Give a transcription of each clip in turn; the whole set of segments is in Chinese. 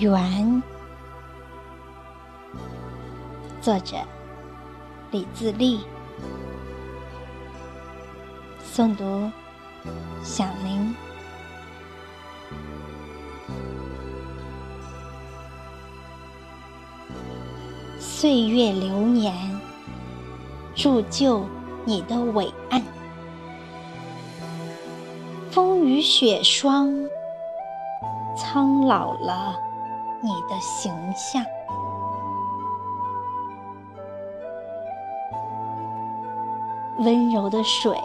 缘，作者李自立，诵读响铃。岁月流年，铸就你的伟岸；风雨雪霜，苍老了你的形象。温柔的水，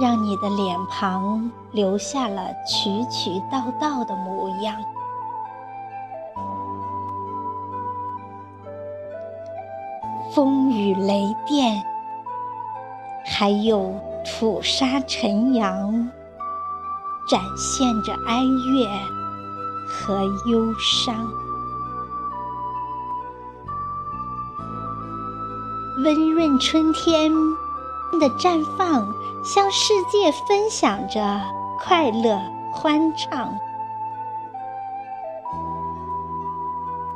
让你的脸庞留下了曲曲道道的模样。风雨雷电，还有土沙尘扬，展现着哀乐和忧伤。温润春天的绽放，向世界分享着快乐欢畅。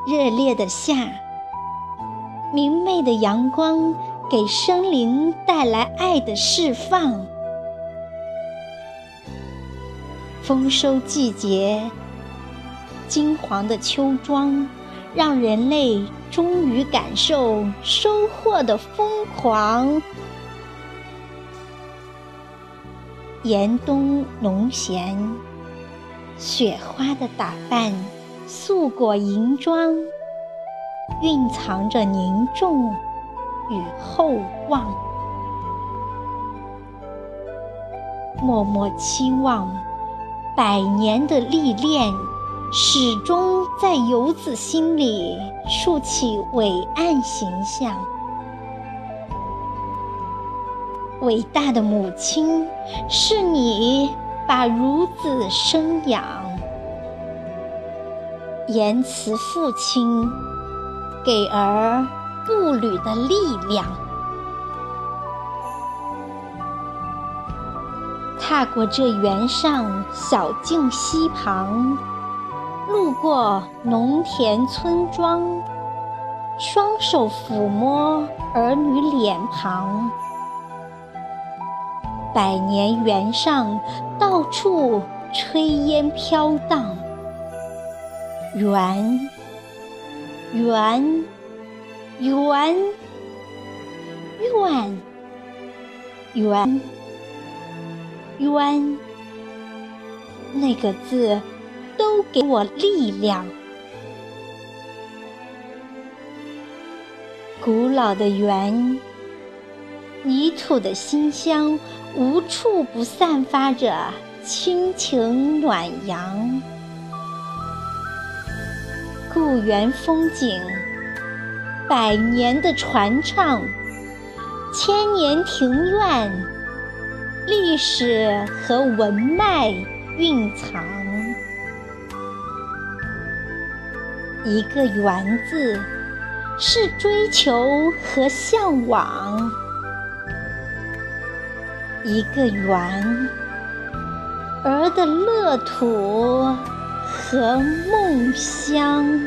热烈的夏。明媚的阳光给生灵带来爱的释放。丰收季节，金黄的秋装，让人类终于感受收获的疯狂。严冬农闲，雪花的打扮，素裹银装。蕴藏着凝重与厚望，默默期望百年的历练，始终在游子心里竖起伟岸形象。伟大的母亲，是你把孺子生养；言辞父亲。给儿步履的力量。踏过这原上小径溪旁，路过农田村庄，双手抚摸儿女脸庞。百年原上到处炊烟飘荡，圆。圆，圆，圆，圆，圆，那个字都给我力量。古老的园，泥土的馨香，无处不散发着亲情暖阳。故园风景，百年的传唱，千年庭院，历史和文脉蕴藏。一个“园”字，是追求和向往；一个“园”，儿的乐土。和梦乡。